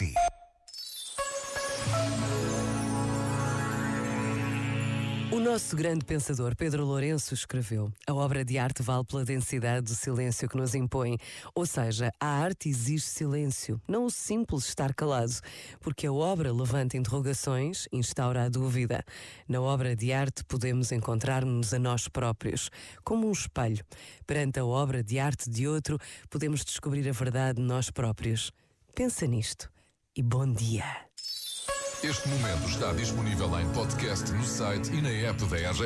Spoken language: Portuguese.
si. O nosso grande pensador Pedro Lourenço escreveu: A obra de arte vale pela densidade do silêncio que nos impõe. Ou seja, a arte exige silêncio, não o simples estar calado, porque a obra levanta interrogações, instaura a dúvida. Na obra de arte podemos encontrar-nos a nós próprios, como um espelho. Perante a obra de arte de outro, podemos descobrir a verdade de nós próprios. Pensa nisto e bom dia. Este momento está disponível em podcast no site e na app da RGF.